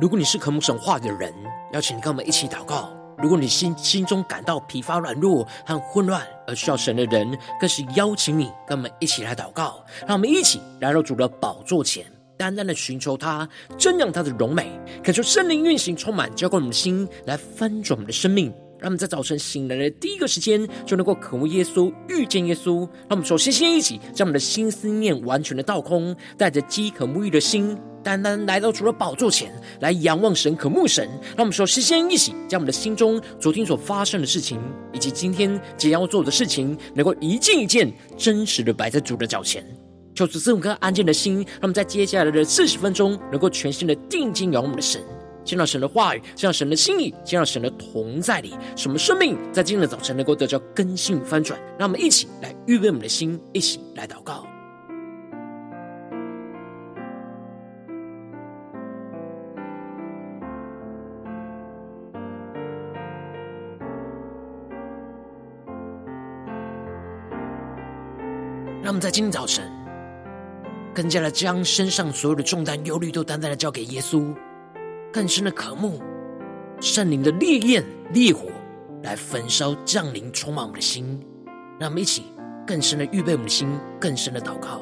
如果你是渴慕神话的人，邀请你跟我们一起祷告；如果你心心中感到疲乏、软弱和混乱而需要神的人，更是邀请你跟我们一起来祷告。让我们一起来到主的宝座前，单单的寻求他，瞻仰他的荣美，感受圣灵运行充满，浇灌我们的心，来翻转我们的生命。让我们在早晨醒来的第一个时间，就能够渴慕耶稣、遇见耶稣。让我们首先先一起将我们的心思念完全的倒空，带着饥渴沐浴的心，单单来到主的宝座前来仰望神、渴慕神。让我们首先先一起将我们的心中昨天所发生的事情，以及今天即将要做的事情，能够一件一件真实的摆在主的脚前。求主赐我们颗安静的心，让我们在接下来的四十分钟，能够全心的定睛仰望我们的神。见到神的话语，见到神的心意，见到神的同在里，使我们生命在今天的早晨能够得到更新翻转。让我们一起来预备我们的心，一起来祷告。在今天早晨，更加的将身上所有的重担、忧虑都单单的交给耶稣。更深的渴慕，圣灵的烈焰、烈火来焚烧、降临、充满我们的心，让我们一起更深的预备我们的心，更深的祷告。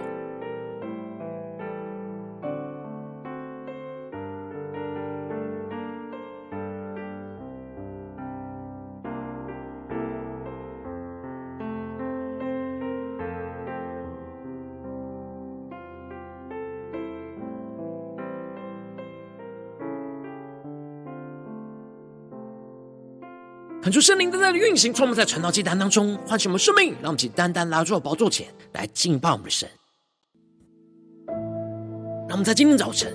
恳求圣灵在那里运行，充满在传道祭坛当中，唤醒我们生命，让我们请单单拉住宝座前来敬拜我们的神。让我们在今天早晨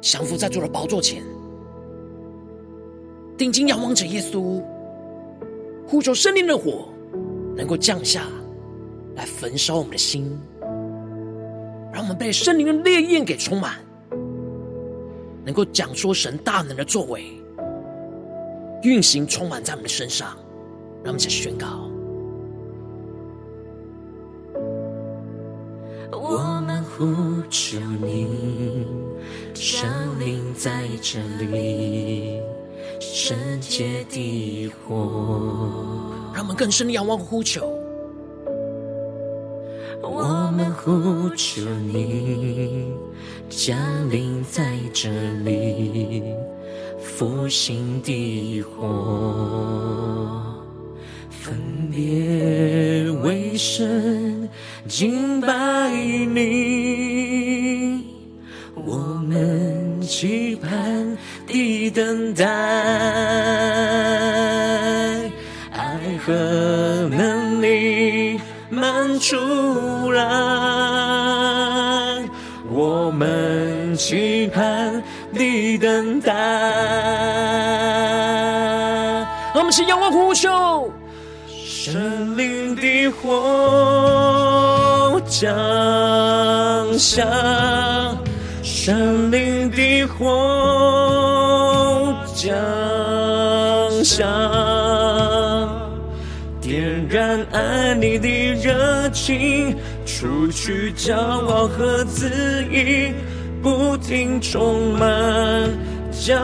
降服在主的宝座前，定睛仰望着耶稣，呼求圣灵的火能够降下来焚烧我们的心，让我们被圣灵的烈焰给充满，能够讲出神大能的作为。运行充满在我们的身上，让我们去宣告。我们呼求你，降临在这里，圣洁的火。让我们更深的仰望呼求。我们呼求你，降临在这里。复兴的火，分别为圣，敬拜你，我们期盼的等待，爱和能力满出来，我们期盼。的等待，我们是仰望呼求，圣灵的火降下，圣灵的火降下，点燃爱你的热情，除去骄傲和自意。不停充满交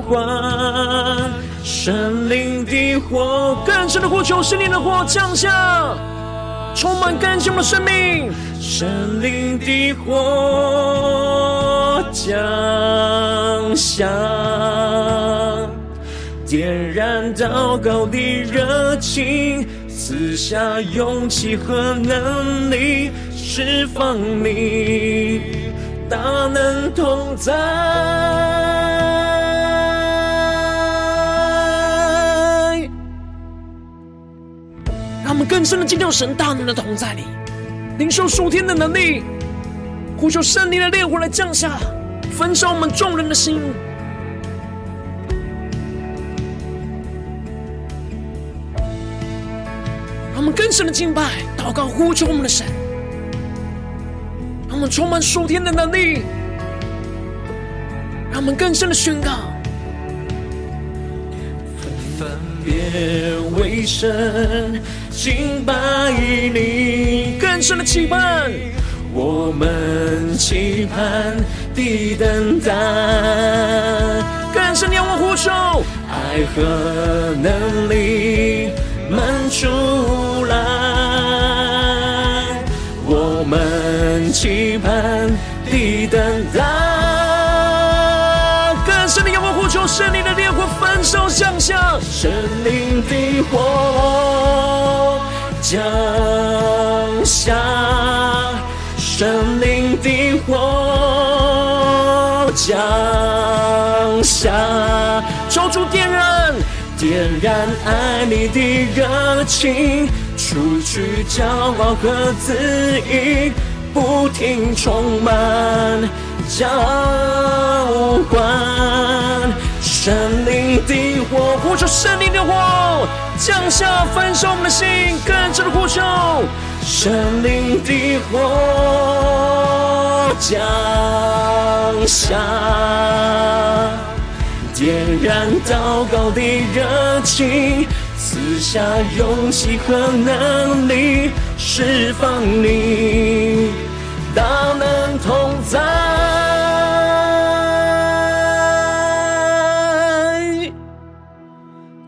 换，圣灵的火，更深的呼求，圣灵的火降下，充满更新的生命。圣灵的火降下，点燃祷告的热情，赐下勇气和能力。释放你大能同在，让我们更深的进入神大能的同在里，领受属天的能力，呼求圣灵的烈火来降下，焚烧我们众人的心，让我们更深的敬拜、祷告、呼求我们的神。充满属天的能力，让我们更深的宣告。分别为神，敬拜你，更深的期盼。我们期盼的等待。更深仰望呼求，爱和能力满出来，我们期盼的等待。更深的仰望呼求，圣灵的烈火焚烧降下，圣灵的火降下，圣灵的火降下，抽出点燃，点燃爱你的热情，除去骄傲和自义，不停充满浇灌。圣灵的火，呼求圣灵的火降下，焚烧我们的心，更深的呼求。圣灵的火降下，点燃祷告的热情，赐下勇气和能力，释放你大能同在。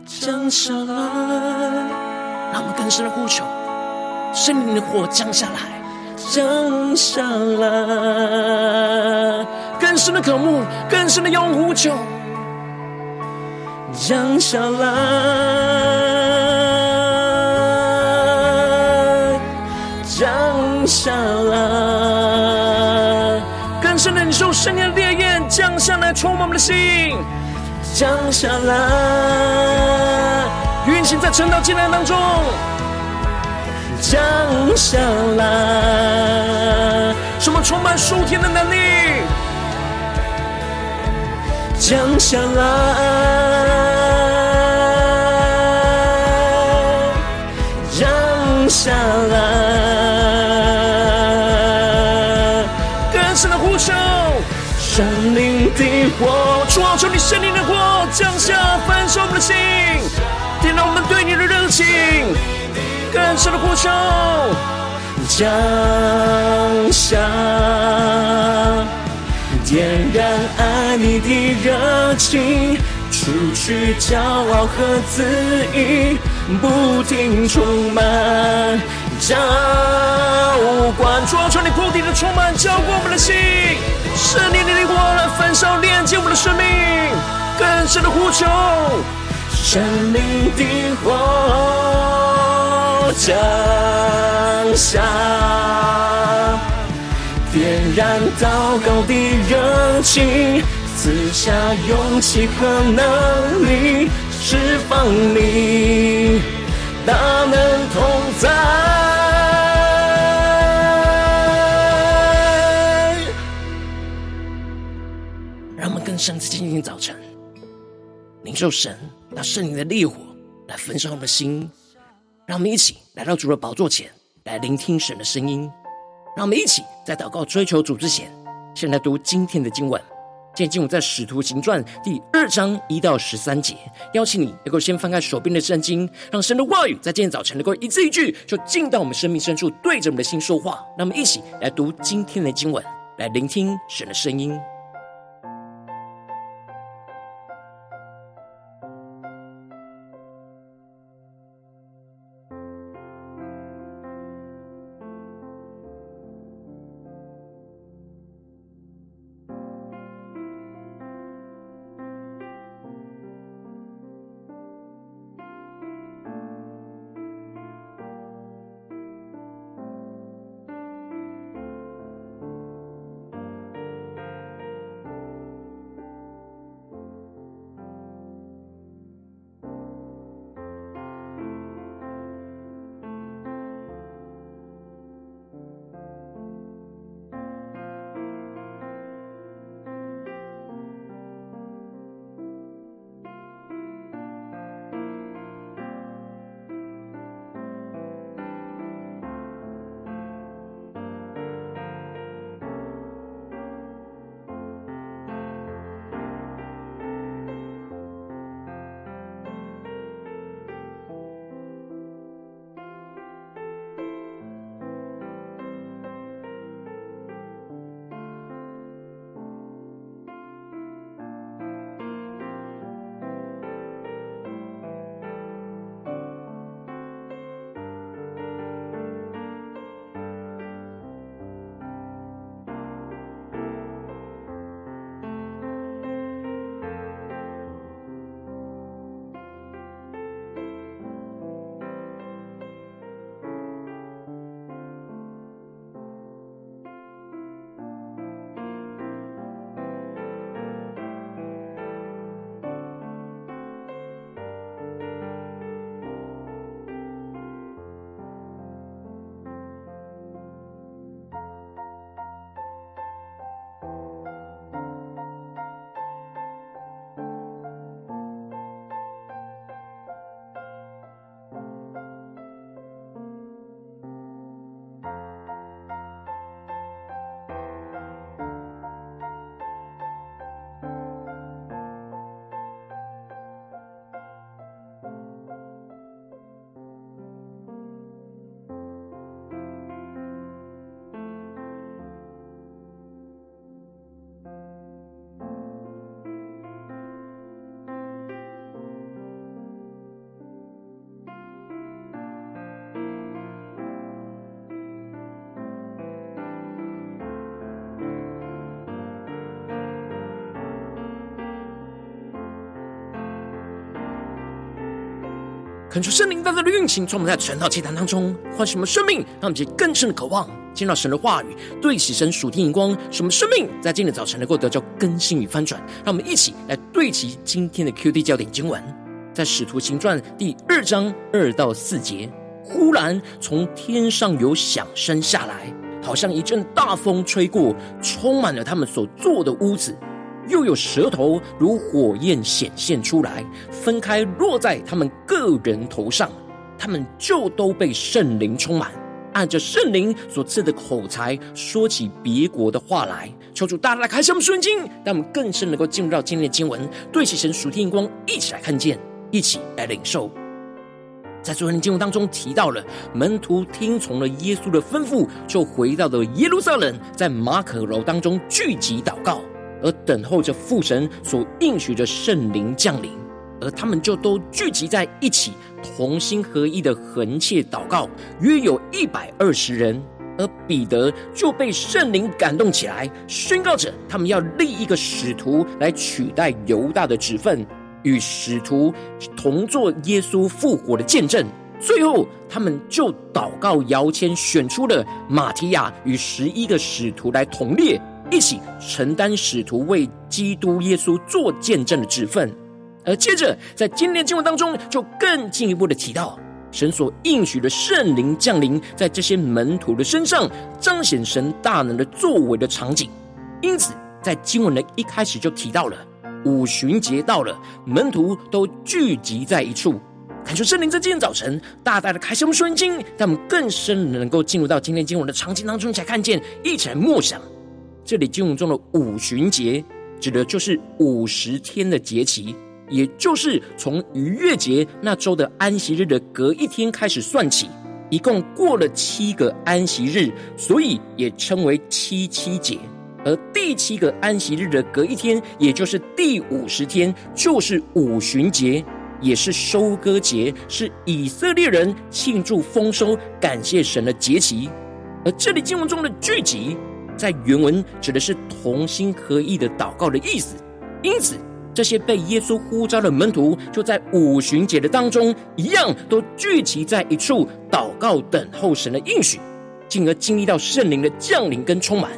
降下来，让我们更深的呼求，圣灵的火降下来，降下来，更深的渴慕，更深的用呼求，降下来，下来，更深的领受圣灵的烈焰降下来，充满我们的心。降下来，运行在晨祷祭坛当中。降下来，什么充满属天的能力？降下来，更深的呼求，降下，点燃爱你的热情，除去骄傲和自义，不停充满。浇灌，主啊，求你铺底的充满，浇灌我们的心，圣灵的火来焚烧，连接我们的生命，更深的呼求，圣灵的火降下，点燃祷告的热情，赐下勇气和能力，释放你大能同在。像在今天早晨，领受神那圣灵的烈火来焚烧我们的心，让我们一起来到主的宝座前来聆听神的声音。让我们一起在祷告追求主之前，先来读今天的经文。今天经文在《使徒行传》第二章一到十三节。邀请你能够先翻开手边的圣经，让神的话语在今天早晨能够一字一句，就进到我们生命深处，对着我们的心说话。让我们一起来读今天的经文，来聆听神的声音。恳求圣灵大大的运行，从我们在晨祷祭坛当中唤醒我们生命，让我们结更深的渴望，见到神的话语，对齐神属天眼光，使我们生命在今天早晨能够得到更新与翻转。让我们一起来对齐今天的 QD 焦点经文，在使徒行传第二章二到四节。忽然从天上有响声下来，好像一阵大风吹过，充满了他们所坐的屋子。又有舌头如火焰显现出来，分开落在他们个人头上，他们就都被圣灵充满，按着圣灵所赐的口才说起别国的话来。求主大大开启我们属灵眼睛，让我们更深能够进入到今天的经文，对齐神属天光，一起来看见，一起来领受。在昨天的经文当中提到了门徒听从了耶稣的吩咐，就回到了耶路撒冷，在马可楼当中聚集祷告。而等候着父神所应许的圣灵降临，而他们就都聚集在一起，同心合一的恒切祷告，约有一百二十人。而彼得就被圣灵感动起来，宣告着他们要立一个使徒来取代犹大的职分，与使徒同作耶稣复活的见证。最后，他们就祷告摇签，选出了马提亚与十一个使徒来同列。一起承担使徒为基督耶稣做见证的职分，而接着在今天的经文当中，就更进一步的提到神所应许的圣灵降临在这些门徒的身上，彰显神大能的作为的场景。因此，在经文的一开始就提到了五旬节到了，门徒都聚集在一处，恳求圣灵在今天早晨大大的开启我们属灵经，让我们更深的能够进入到今天经文的场景当中，才看见，一起来默想。这里经文中的五旬节，指的就是五十天的节期，也就是从逾越节那周的安息日的隔一天开始算起，一共过了七个安息日，所以也称为七七节。而第七个安息日的隔一天，也就是第五十天，就是五旬节，也是收割节，是以色列人庆祝丰收、感谢神的节期。而这里经文中的聚集。在原文指的是同心合意的祷告的意思，因此这些被耶稣呼召的门徒就在五旬节的当中，一样都聚集在一处祷告，等候神的应许，进而经历到圣灵的降临跟充满。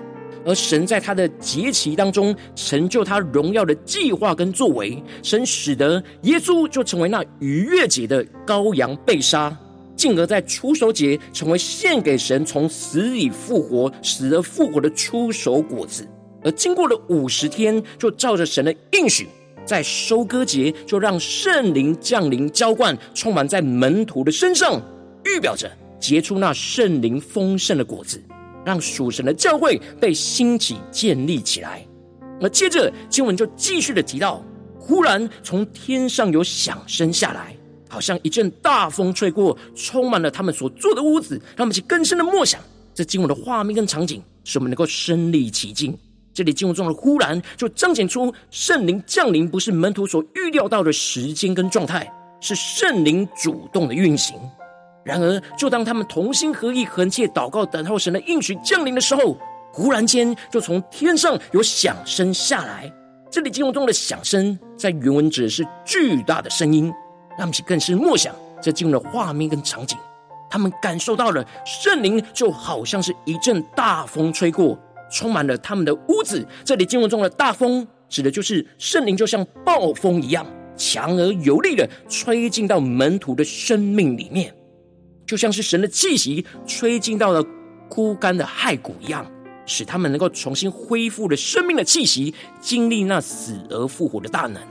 而神在他的节期当中成就他荣耀的计划跟作为，神使得耶稣就成为那逾越节的羔羊被杀。进而，在初熟节成为献给神从死里复活、死而复活的初熟果子；而经过了五十天，就照着神的应许，在收割节就让圣灵降临、浇灌，充满在门徒的身上，预表着结出那圣灵丰盛的果子，让属神的教会被兴起建立起来。而接着经文就继续的提到，忽然从天上有响声下来。好像一阵大风吹过，充满了他们所住的屋子，让我们去更深的默想这经文的画面跟场景，使我们能够身历其境。这里经文中的“忽然”就彰显出圣灵降临不是门徒所预料到的时间跟状态，是圣灵主动的运行。然而，就当他们同心合意、恒切祷告、等候神的应许降临的时候，忽然间就从天上有响声下来。这里经文中的响声，在原文指的是巨大的声音。他们更是默想这进入的画面跟场景，他们感受到了圣灵就好像是一阵大风吹过，充满了他们的屋子。这里经文中的大风，指的就是圣灵就像暴风一样，强而有力的吹进到门徒的生命里面，就像是神的气息吹进到了枯干的骸骨一样，使他们能够重新恢复了生命的气息，经历那死而复活的大能。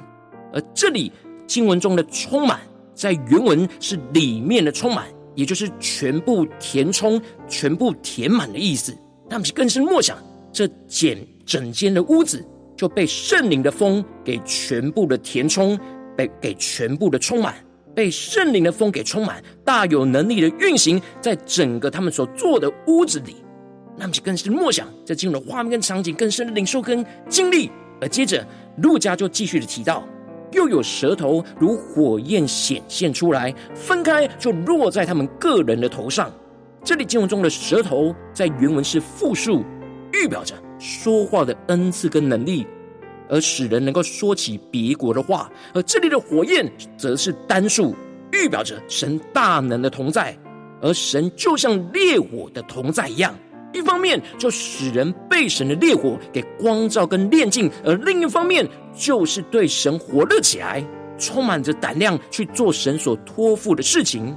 而这里。经文中的充满，在原文是里面的充满，也就是全部填充、全部填满的意思。他们是更深默想，这间整间的屋子就被圣灵的风给全部的填充，被给全部的充满，被圣灵的风给充满，大有能力的运行在整个他们所做的屋子里。那么就更深默想，这进入了画面跟场景，更深的领受跟经历。而接着，路加就继续的提到。又有舌头如火焰显现出来，分开就落在他们个人的头上。这里经文中的舌头在原文是复数，预表着说话的恩赐跟能力，而使人能够说起别国的话。而这里的火焰则是单数，预表着神大能的同在，而神就像烈火的同在一样，一方面就使人被神的烈火给光照跟炼净，而另一方面就是对神火热起来，充满着胆量去做神所托付的事情。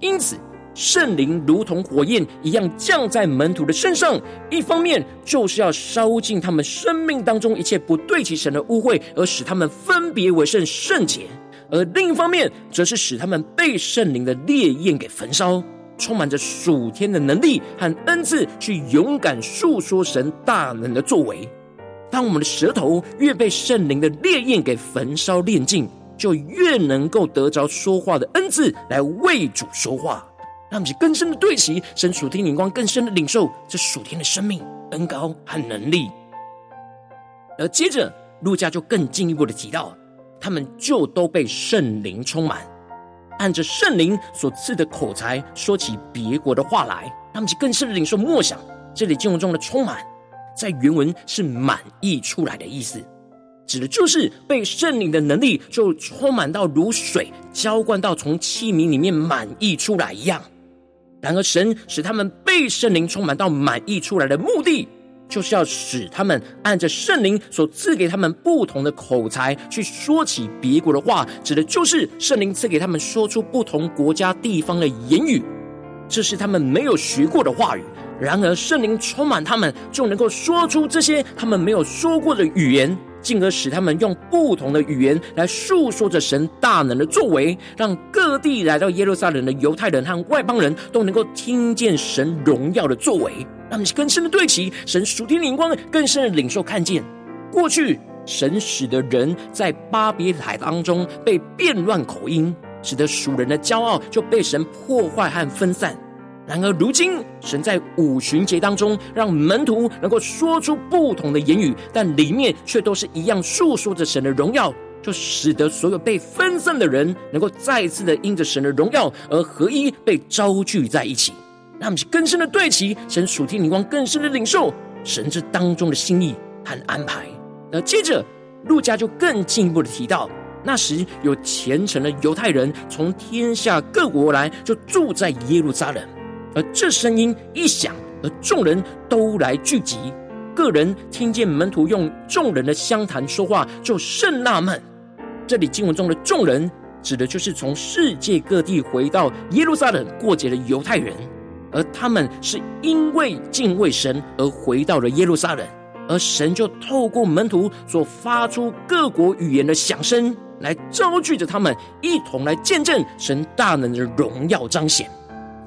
因此，圣灵如同火焰一样降在门徒的身上，一方面就是要烧尽他们生命当中一切不对齐神的污秽，而使他们分别为圣圣洁；而另一方面，则是使他们被圣灵的烈焰给焚烧，充满着属天的能力和恩赐，去勇敢述说神大能的作为。当我们的舌头越被圣灵的烈焰给焚烧炼净，就越能够得着说话的恩赐来为主说话。让我们更深的对齐神属天灵光，更深的领受这属天的生命恩膏和能力。而接着，路加就更进一步的提到，他们就都被圣灵充满，按着圣灵所赐的口才说起别国的话来。他们就更深的领受默想，这里经文中的充满，在原文是满溢出来的意思。指的就是被圣灵的能力就充满到如水浇灌到从器皿里面满溢出来一样。然而，神使他们被圣灵充满到满溢出来的目的，就是要使他们按着圣灵所赐给他们不同的口才去说起别国的话，指的就是圣灵赐给他们说出不同国家地方的言语，这是他们没有学过的话语。然而，圣灵充满他们，就能够说出这些他们没有说过的语言。进而使他们用不同的语言来述说着神大能的作为，让各地来到耶路撒冷的犹太人和外邦人都能够听见神荣耀的作为。让我们更深的对齐神属天灵光，更深的领受看见，过去神使的人在巴别海当中被变乱口音，使得属人的骄傲就被神破坏和分散。然而，如今神在五旬节当中，让门徒能够说出不同的言语，但里面却都是一样述说着神的荣耀，就使得所有被分散的人能够再次的因着神的荣耀而合一，被招聚在一起。让我们更深的对齐神属天灵光，更深的领受神这当中的心意和安排。那接着，路加就更进一步的提到，那时有虔诚的犹太人从天下各国来，就住在耶路撒冷。而这声音一响，而众人都来聚集。个人听见门徒用众人的相谈说话，就甚纳闷。这里经文中的众人，指的就是从世界各地回到耶路撒冷过节的犹太人，而他们是因为敬畏神而回到了耶路撒冷，而神就透过门徒所发出各国语言的响声，来招聚着他们一同来见证神大能的荣耀彰显。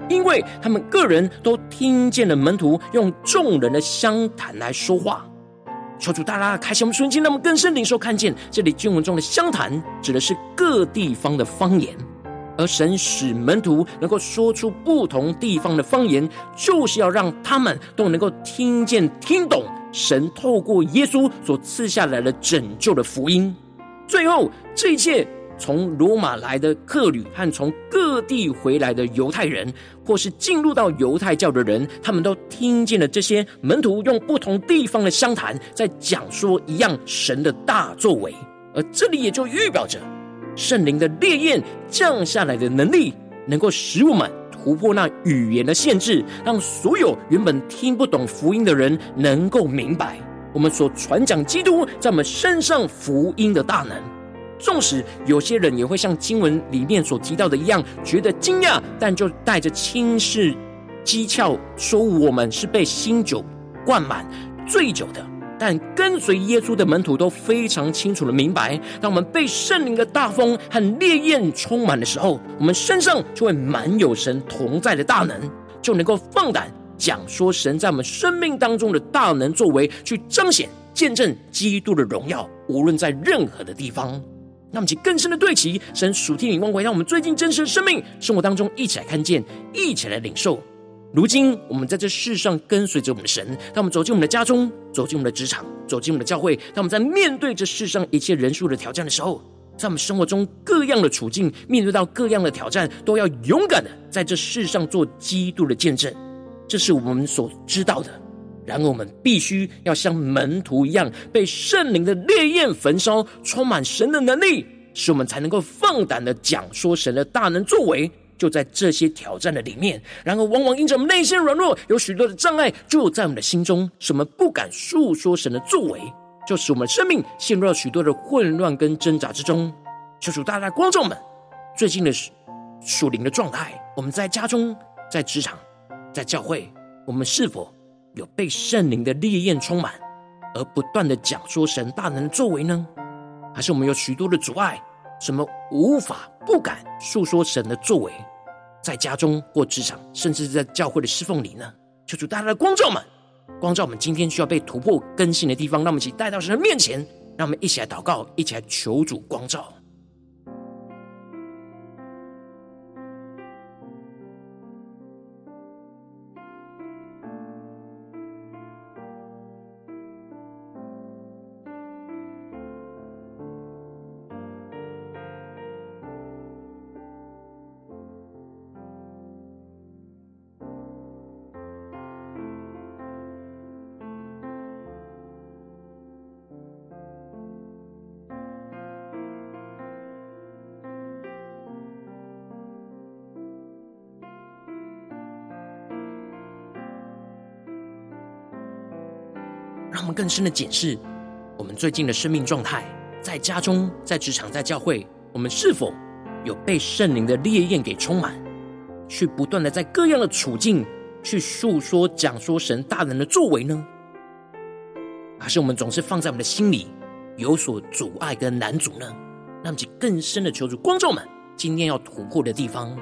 因为他们个人都听见了门徒用众人的相谈来说话，求主大大开启我们瞬间，让我们更深领受看见这里经文中的相谈指的是各地方的方言，而神使门徒能够说出不同地方的方言，就是要让他们都能够听见、听懂神透过耶稣所赐下来的拯救的福音。最后，这一切。从罗马来的客旅和从各地回来的犹太人，或是进入到犹太教的人，他们都听见了这些门徒用不同地方的相谈，在讲说一样神的大作为。而这里也就预表着圣灵的烈焰降下来的能力，能够使我们突破那语言的限制，让所有原本听不懂福音的人能够明白我们所传讲基督在我们身上福音的大能。纵使有些人也会像经文里面所提到的一样，觉得惊讶，但就带着轻视讥诮说我们是被新酒灌满醉酒的。但跟随耶稣的门徒都非常清楚的明白，当我们被圣灵的大风和烈焰充满的时候，我们身上就会满有神同在的大能，就能够放胆讲说神在我们生命当中的大能作为，去彰显见证基督的荣耀，无论在任何的地方。那么，请更深的对齐神属天灵光，回到我们最近真实的生命生活当中，一起来看见，一起来领受。如今，我们在这世上跟随着我们的神，当我们走进我们的家中，走进我们的职场，走进我们的教会，当我们在面对这世上一切人数的挑战的时候，在我们生活中各样的处境，面对到各样的挑战，都要勇敢的在这世上做基督的见证。这是我们所知道的。然而，我们必须要像门徒一样，被圣灵的烈焰焚烧，充满神的能力，使我们才能够放胆的讲说神的大能作为。就在这些挑战的里面，然而往往因着我们内心软弱，有许多的障碍，就在我们的心中，使我们不敢述说神的作为，就使我们生命陷入了许多的混乱跟挣扎之中。求主大大观众们，最近的属灵的状态，我们在家中、在职场、在教会，我们是否有被圣灵的烈焰充满，而不断的讲说神大能的作为呢？还是我们有许多的阻碍，什么无法、不敢述说神的作为？在家中或职场，甚至在教会的侍奉里呢？求主大大的光照们，光照我们今天需要被突破更新的地方，让我们一起带到神的面前，让我们一起来祷告，一起来求主光照。让我们更深的检视我们最近的生命状态，在家中、在职场、在教会，我们是否有被圣灵的烈焰给充满，去不断的在各样的处境去述说、讲说神大能的作为呢？还是我们总是放在我们的心里有所阻碍跟难阻呢？让我们更深的求助光照们，今天要突破的地方。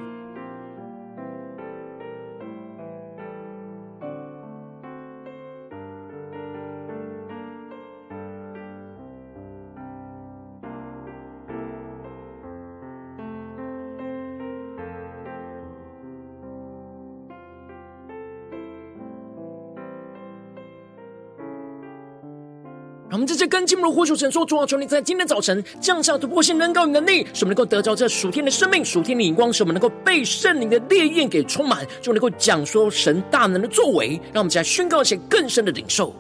让我们在这跟进我们的呼求神说：主啊，求你在今天早晨降下突破性能高与能力，使我们能够得着这属天的生命、属天的眼光，使我们能够被圣灵的烈焰给充满，就能够讲说神大能的作为。让我们一起来宣告一些更深的领受，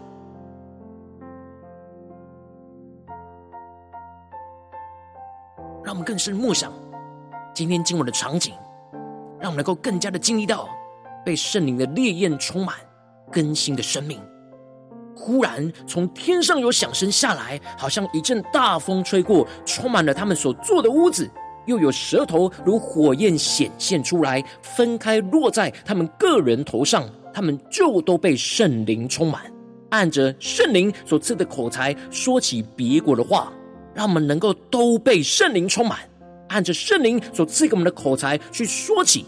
让我们更深默想今天经文的场景，让我们能够更加的经历到被圣灵的烈焰充满、更新的生命。忽然从天上有响声下来，好像一阵大风吹过，充满了他们所坐的屋子。又有舌头如火焰显现出来，分开落在他们个人头上，他们就都被圣灵充满，按着圣灵所赐的口才说起别国的话，让我们能够都被圣灵充满，按着圣灵所赐给我们的口才去说起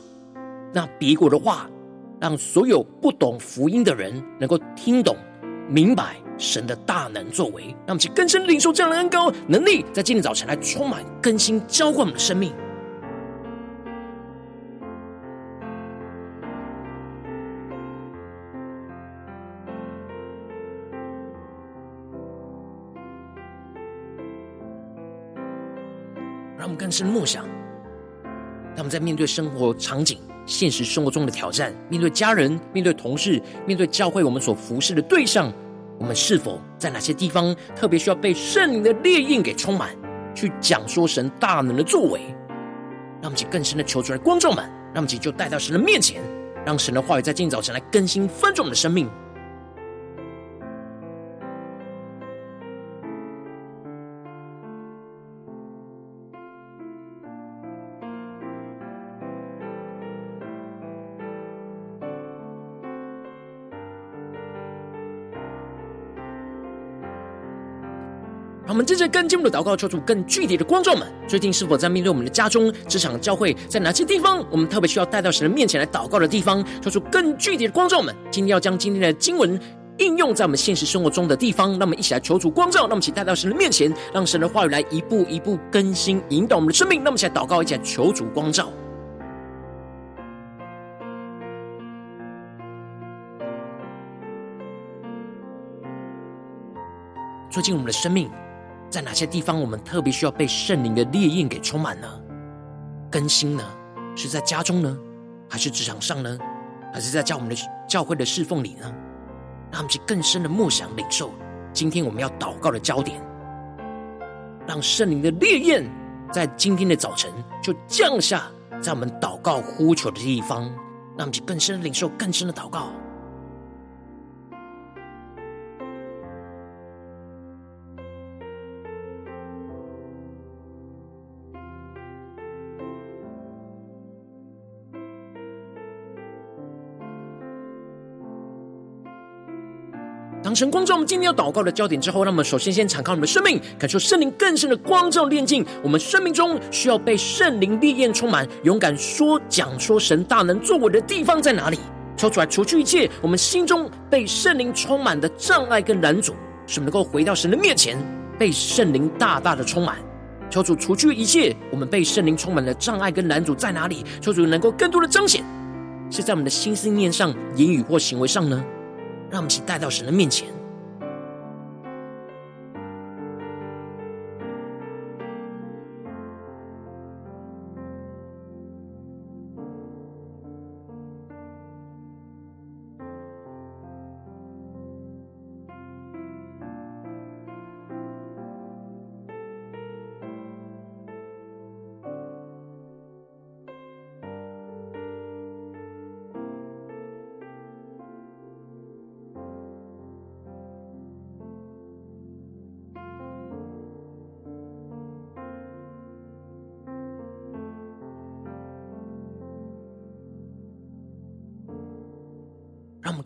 那别国的话，让所有不懂福音的人能够听懂。明白神的大能作为，让我们去更深领受这样的恩膏能力，在今天早晨来充满更新浇灌我们的生命。让我们更深默想，当我们在面对生活场景。现实生活中的挑战，面对家人，面对同事，面对教会，我们所服侍的对象，我们是否在哪些地方特别需要被圣灵的烈焰给充满，去讲说神大能的作为？让我们去更深的求出来，观众们，让我们去就带到神的面前，让神的话语在今早晨来更新翻转我们的生命。我们接着更进一步的祷告，求主更具体的光照们。最近是否在面对我们的家中、职场、教会，在哪些地方，我们特别需要带到神的面前来祷告的地方？求主更具体的光照们。今天要将今天的经文应用在我们现实生活中的地方，让我们一起来求主光照。让我们一起带到神的面前，让神的话语来一步一步更新引导我们的生命。让我们一起来祷告，一起来求主光照。最近我们的生命。在哪些地方，我们特别需要被圣灵的烈焰给充满呢？更新呢？是在家中呢，还是职场上呢，还是在教我们的教会的侍奉里呢？让我们去更深的默想领受今天我们要祷告的焦点，让圣灵的烈焰在今天的早晨就降下在我们祷告呼求的地方，让我们去更深的领受更深的祷告。神光照我们今天要祷告的焦点之后，那我们首先先敞开我们的生命，感受圣灵更深的光照炼净。我们生命中需要被圣灵烈焰充满，勇敢说讲说神大能作为的地方在哪里？抽出来，除去一切我们心中被圣灵充满的障碍跟拦阻，使我们能够回到神的面前，被圣灵大大的充满。求主除去一切我们被圣灵充满的障碍跟拦阻在哪里？求主能够更多的彰显，是在我们的心思念上、言语或行为上呢？让我们一起带到神的面前。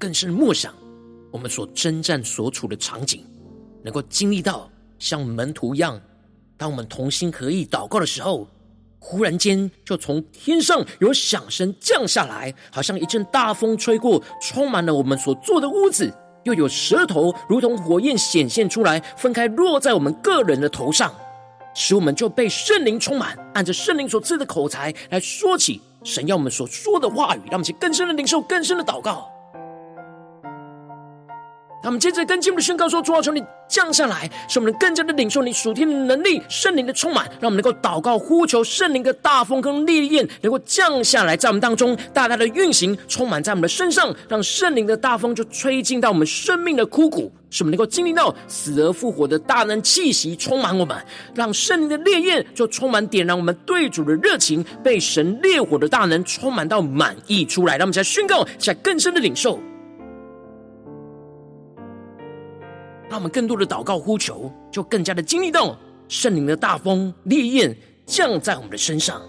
更深的默想，我们所征战所处的场景，能够经历到像门徒一样，当我们同心合意祷告的时候，忽然间就从天上有响声降下来，好像一阵大风吹过，充满了我们所坐的屋子，又有舌头如同火焰显现出来，分开落在我们个人的头上，使我们就被圣灵充满，按着圣灵所赐的口才来说起神要我们所说的话语，让我们去更深的领受，更深的祷告。他们接着跟进的宣告说：“主啊，求你降下来，使我们更加的领受你属天的能力、圣灵的充满，让我们能够祷告呼求圣灵的大风跟烈焰能够降下来，在我们当中大大的运行，充满在我们的身上，让圣灵的大风就吹进到我们生命的枯骨，使我们能够经历到死而复活的大能气息充满我们，让圣灵的烈焰就充满点燃我们对主的热情，被神烈火的大能充满到满溢出来，让我们再宣告，再更深的领受。”让我们更多的祷告呼求，就更加的经历到圣灵的大风烈焰降在我们的身上。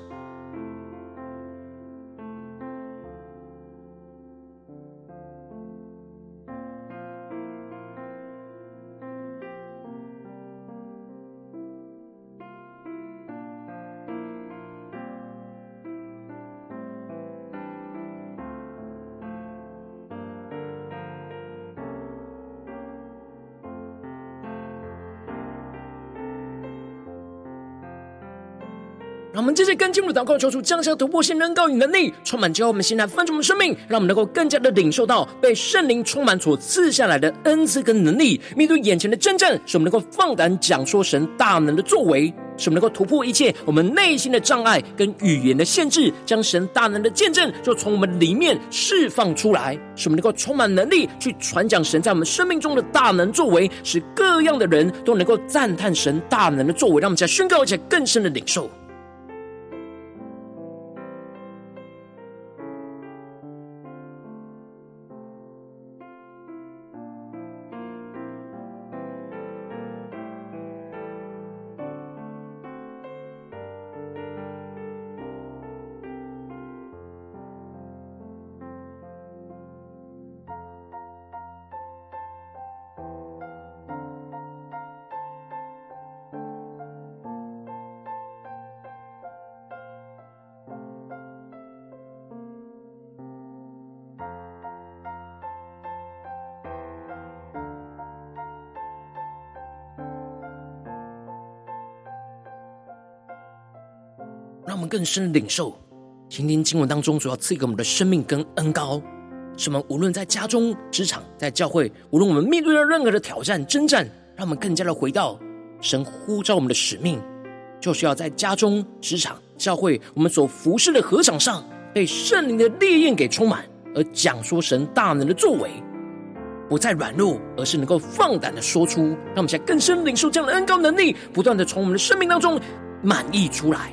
接着跟进我们的祷告，求主降下突破性能高与能力，充满之后，我们现在翻出我们生命，让我们能够更加的领受到被圣灵充满所赐下来的恩赐跟能力，面对眼前的征战，使我们能够放胆讲说神大能的作为，使我们能够突破一切我们内心的障碍跟语言的限制，将神大能的见证就从我们里面释放出来，使我们能够充满能力去传讲神在我们生命中的大能作为，使各样的人都能够赞叹神大能的作为，让我们再宣告一些更深的领受。更深的领受，今天经文当中主要赐给我们的生命跟恩膏，使我们无论在家中、职场、在教会，无论我们面对了任何的挑战、征战，让我们更加的回到神呼召我们的使命，就是要在家中、职场、教会，我们所服侍的禾场上，被圣灵的烈焰给充满，而讲说神大能的作为，不再软弱，而是能够放胆的说出。让我们在更深领受这样的恩膏能力，不断的从我们的生命当中。满溢出来。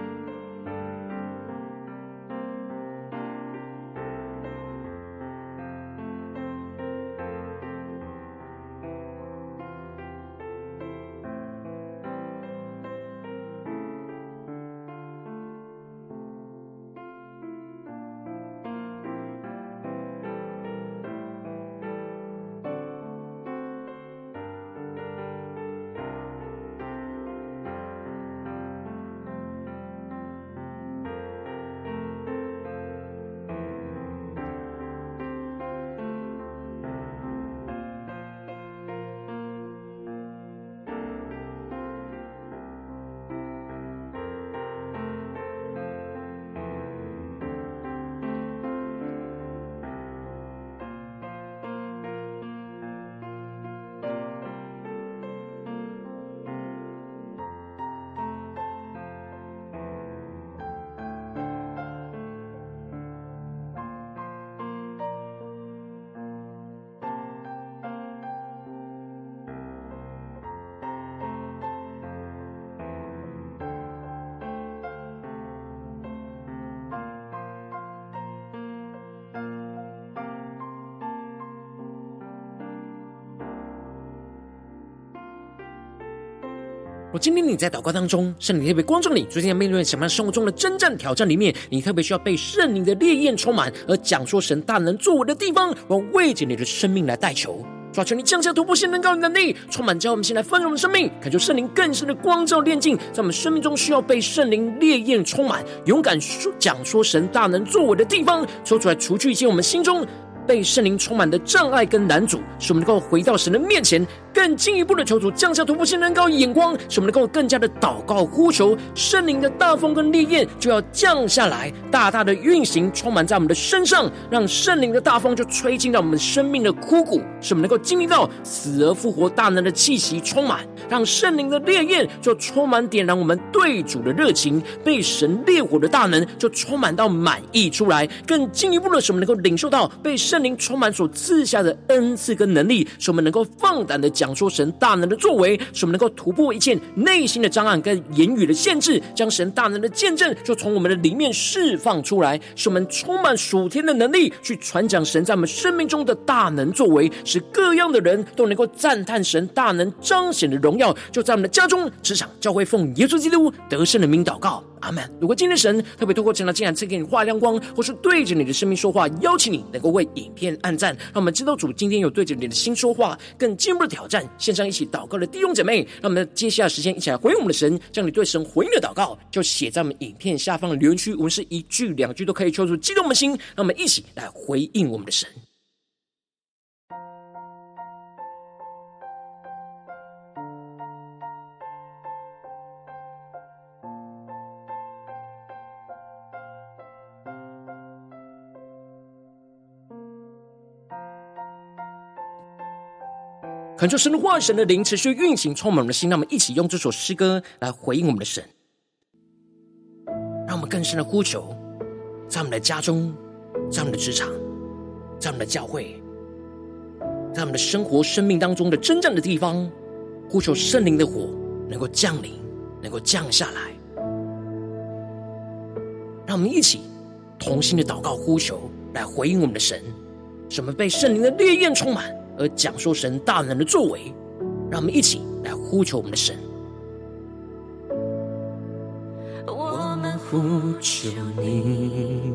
我今天你在祷告当中，圣灵特别光照你，最近在面对什么样生活中的征战挑战里面，你特别需要被圣灵的烈焰充满，而讲说神大能作为的地方，我要为着你的生命来代求，求你降下突破性能高能力，充满叫我们先来丰盛的生命，感受圣灵更深的光照炼净，在我们生命中需要被圣灵烈焰充满，勇敢说讲说神大能作为的地方，说出来除去一些我们心中被圣灵充满的障碍跟拦阻，使我们能够回到神的面前。更进一步的求主降下突破性能高眼光，使我们能够更加的祷告呼求圣灵的大风跟烈焰就要降下来，大大的运行充满在我们的身上，让圣灵的大风就吹进到我们生命的枯骨，使我们能够经历到死而复活大能的气息充满，让圣灵的烈焰就充满点燃我们对主的热情，被神烈火的大能就充满到满溢出来。更进一步的，使我们能够领受到被圣灵充满所赐下的恩赐跟能力，使我们能够放胆的。讲说神大能的作为，使我们能够突破一切内心的障碍跟言语的限制，将神大能的见证就从我们的里面释放出来，使我们充满属天的能力，去传讲神在我们生命中的大能作为，使各样的人都能够赞叹神大能彰显的荣耀，就在我们的家中、职场、教会，奉耶稣基督得胜的名祷告。阿门。如果今天神特别透过这样的经文赐给你画亮光，或是对着你的生命说话，邀请你能够为影片按赞，让我们知道主今天有对着你的心说话，更进一步的挑战。线上一起祷告的弟兄姐妹，让我们接下来时间一起来回应我们的神，将你对神回应的祷告就写在我们影片下方的留言区，我们是一句两句都可以抽出激动的心，让我们一起来回应我们的神。恳求神的话语、神的灵持续运行，充满我们的心。让我们一起用这首诗歌来回应我们的神，让我们更深的呼求，在我们的家中，在我们的职场，在我们的教会，在我们的生活、生命当中的真正的地方，呼求圣灵的火能够降临，能够降下来。让我们一起同心的祷告、呼求，来回应我们的神，使我们被圣灵的烈焰充满。而讲说神大能的作为，让我们一起来呼求我们的神。我们呼求你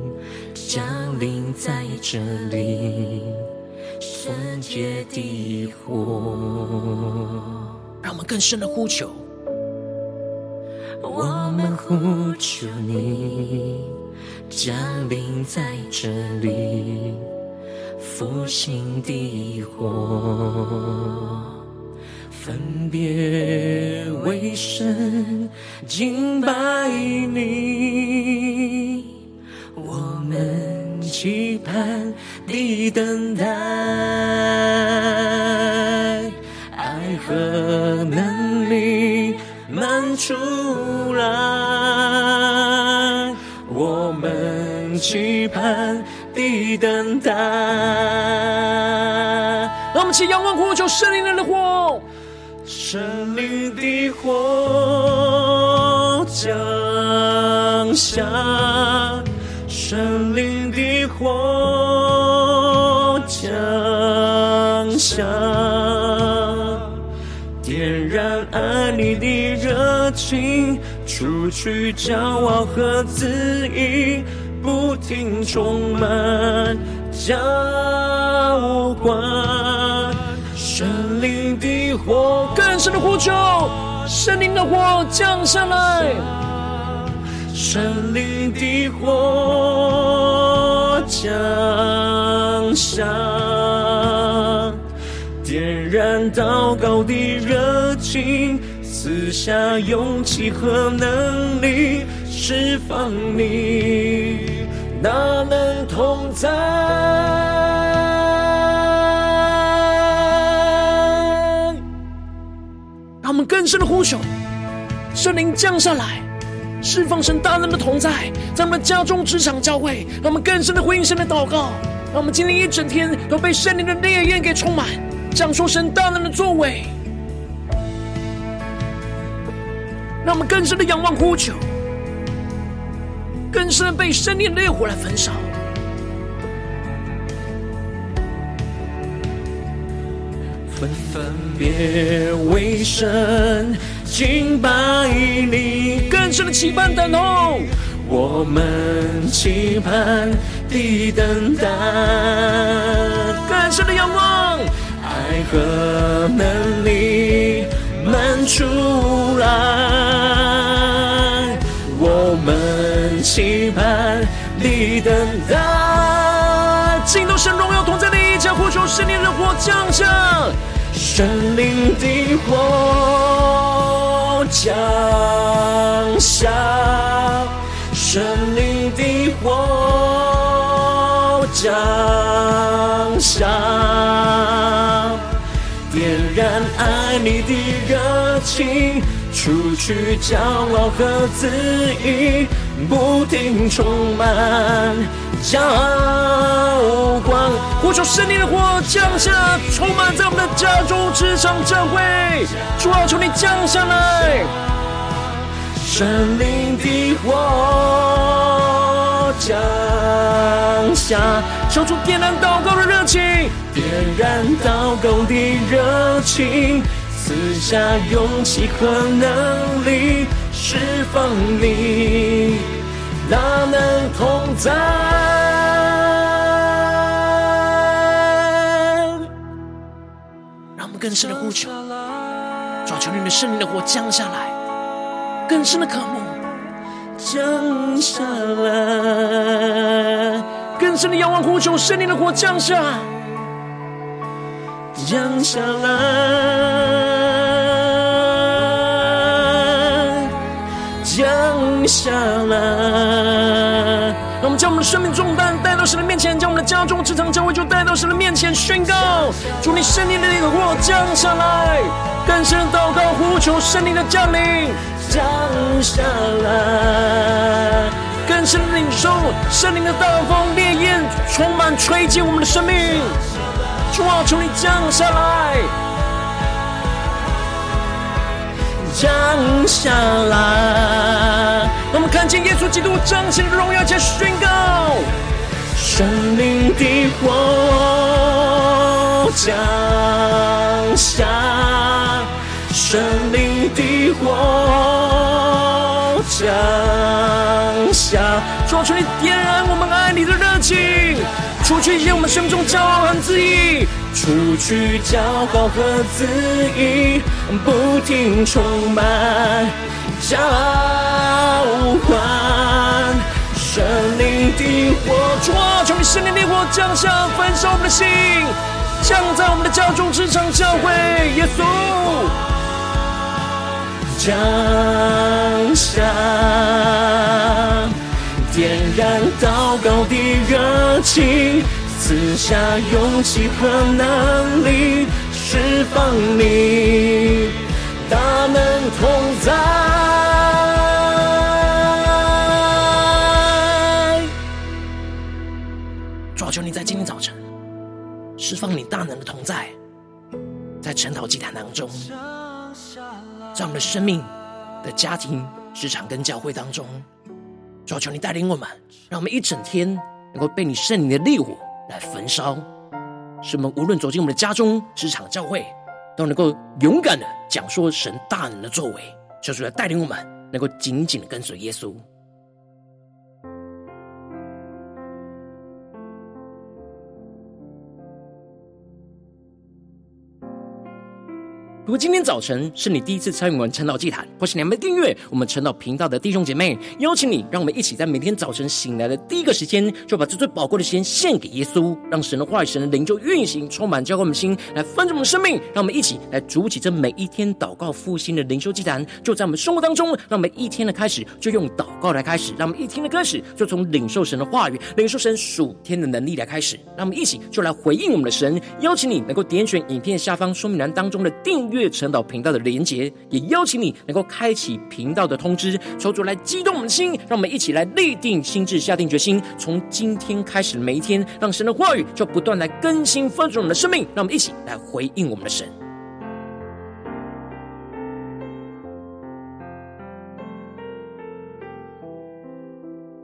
降临在这里，圣洁的火，让我们更深的呼求。我们呼求你降临在这里。复兴的火，分别为神，敬拜你。我们期盼的等待，爱和能力满出来，我们期盼的等待。让我们一起仰望呼求圣灵的火，圣灵的火降下。圣灵的火降下，点燃爱你的热情，除去骄傲和自意，听充满浇灌。圣灵的火更深的呼求，圣灵的火降下来。圣灵的火降下，点燃祷告的热情，赐下勇气和能力，释放你大能同在。让我们更深的呼求，圣灵降下来。释放神大能的同在，在我们家中、职场、教会，让我们更深的回应神的祷告。让我们今天一整天都被圣灵的烈焰给充满，讲述神大能的作为。让我们更深的仰望呼求，更深被圣灵的烈火来焚烧。分分别为圣。敬拜你，更深的期盼等候，我们期盼的等待，更深的仰望，爱和能力满出来，期盼你等待，尽都神荣耀同在的一家，呼求圣灵的火降下，圣灵的火。降下，圣灵的火降下，点燃爱你的热情，除去骄傲和自意，不停充满浇灌。呼求圣灵的火降下，充满在我们的家中、职场、教会。主啊，求你降下来，圣灵的火降下，烧出点燃祷告的热情，点燃祷告的热情，赐下勇气和能力，释放你大能同在。让我们更深的呼求，主求你的圣灵的火降下来，更深的渴慕降下来，更深的仰望呼求，圣灵的火降下，降下来，降下来。让我们将我们的生命重担带到神的面前，将我们的家中、职场、教会就带到神的面前宣告：主你圣灵的烈火降下来，更深祷告呼求圣灵的降临，降下来，更深领受圣灵的大风烈焰充满吹进我们的生命。主啊，求你降下来。降下来，我们看见耶稣基督彰显的荣耀，且宣告：圣灵的火降下，圣灵的火降下，主啊，求你点燃我们爱你的热情，除去一切我们生中骄傲和自义。除去骄傲和自义，不停充满浇灌，圣灵的火，主啊，求你圣灵的火降下，焚烧我们的心，降在我们的家中、职场、教会，耶稣降下，点燃祷告的热情，赐下勇气和能力，释放你大能同在。主啊，求你在今天早晨释放你大能的同在，在晨祷祭坛当中，在我们的生命的家庭、职场跟教会当中。主啊，求你带领我们，让我们一整天能够被你圣灵的烈火来焚烧，使我们无论走进我们的家中、职场、教会，都能够勇敢的讲说神大能的作为。求主来带领我们，能够紧紧的跟随耶稣。如果今天早晨是你第一次参与我们晨祷祭坛，或是你还没订阅我们晨祷频道的弟兄姐妹，邀请你，让我们一起在每天早晨醒来的第一个时间，就把这最宝贵的时间献给耶稣，让神的话语、神的灵就运行，充满教灌我们心，来翻转我们生命。让我们一起来筑起这每一天祷告复兴的灵修祭坛，就在我们生活当中。让我们一天的开始就用祷告来开始，让我们一天的开始就从领受神的话语、领受神属天的能力来开始。让我们一起就来回应我们的神。邀请你能够点选影片下方说明栏当中的订阅。月晨导频道的连结，也邀请你能够开启频道的通知，求主来激动我们的心，让我们一起来立定心智，下定决心，从今天开始的每一天，让神的话语就不断来更新丰足我们的生命，让我们一起来回应我们的神。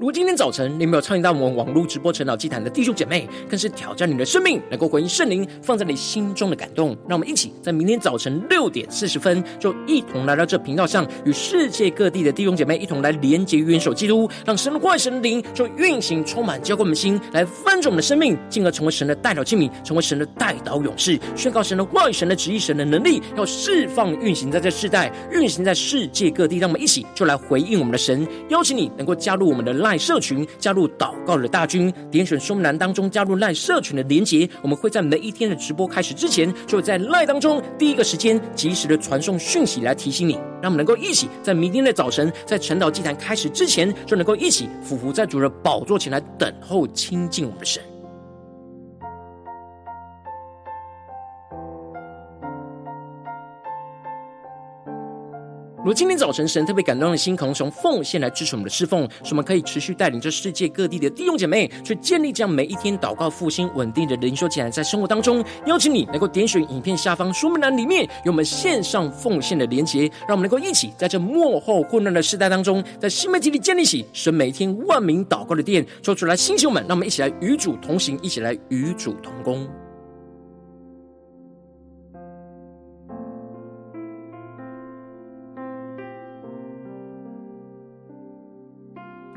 如今天早晨你没有参与到我们网络直播晨祷祭坛的弟兄姐妹，更是挑战你的生命，能够回应圣灵放在你心中的感动。让我们一起在明天早晨六点四十分，就一同来到这频道上，与世界各地的弟兄姐妹一同来连接、元首基督，让神的话、神灵就运行、充满、浇灌我们心，来翻转我们的生命，进而成为神的代祷器皿，成为神的代祷勇士，宣告神的话、神的旨意、神的能力，要释放、运行在这世代，运行在世界各地。让我们一起就来回应我们的神，邀请你能够加入我们的 LINE 赖社群，加入祷告的大军，点选说明栏当中加入赖社群的连结。我们会在每一天的直播开始之前，就会在赖当中第一个时间及时的传送讯息来提醒你，让我们能够一起在明天的早晨，在晨岛祭坛开始之前，就能够一起俯伏在主的宝座前来等候亲近我们的神。如今天早晨神特别感动的心，可能从奉献来支持我们的侍奉，使我们可以持续带领着世界各地的弟兄姐妹，去建立这样每一天祷告复兴稳定的灵修起来，在生活当中，邀请你能够点选影片下方说明栏里面有我们线上奉献的连结，让我们能够一起在这末后混乱的时代当中，在新媒体里建立起神每天万名祷告的殿，说出来，星球们，让我们一起来与主同行，一起来与主同工。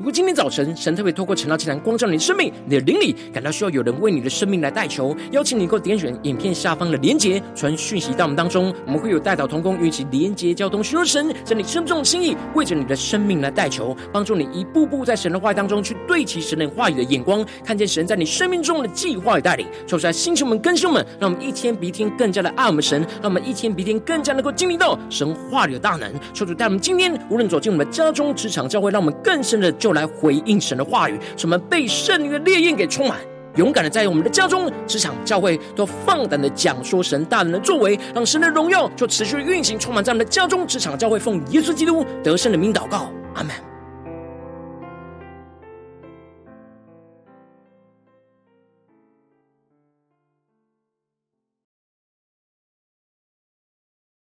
果今天早晨神特别透过晨祷祭坛光照你的生命，你的灵里感到需要有人为你的生命来代求，邀请你能够点选影片下方的连结，传讯息到我们当中，我们会有代祷同工与其连结交通，寻求神在你生命中的心意，为着你的生命来代求，帮助你一步步在神的话语当中去对齐神的话语的眼光，看见神在你生命中的计划与带领。求主来星球们、更新们，让我们一天比一天更加的爱我们神，让我们一天比一天更加能够经历到神话语的大能。求主带我们今天无论走进我们的家中、职场、教会，让我们更深的就来回应神的话语，什么被圣灵的烈焰给充满，勇敢的在我们的家中、职场、教会都放胆的讲说神大能的作为，让神的荣耀就持续运行，充满在我们的家中、职场、教会，奉耶稣基督得胜的名祷告，阿门。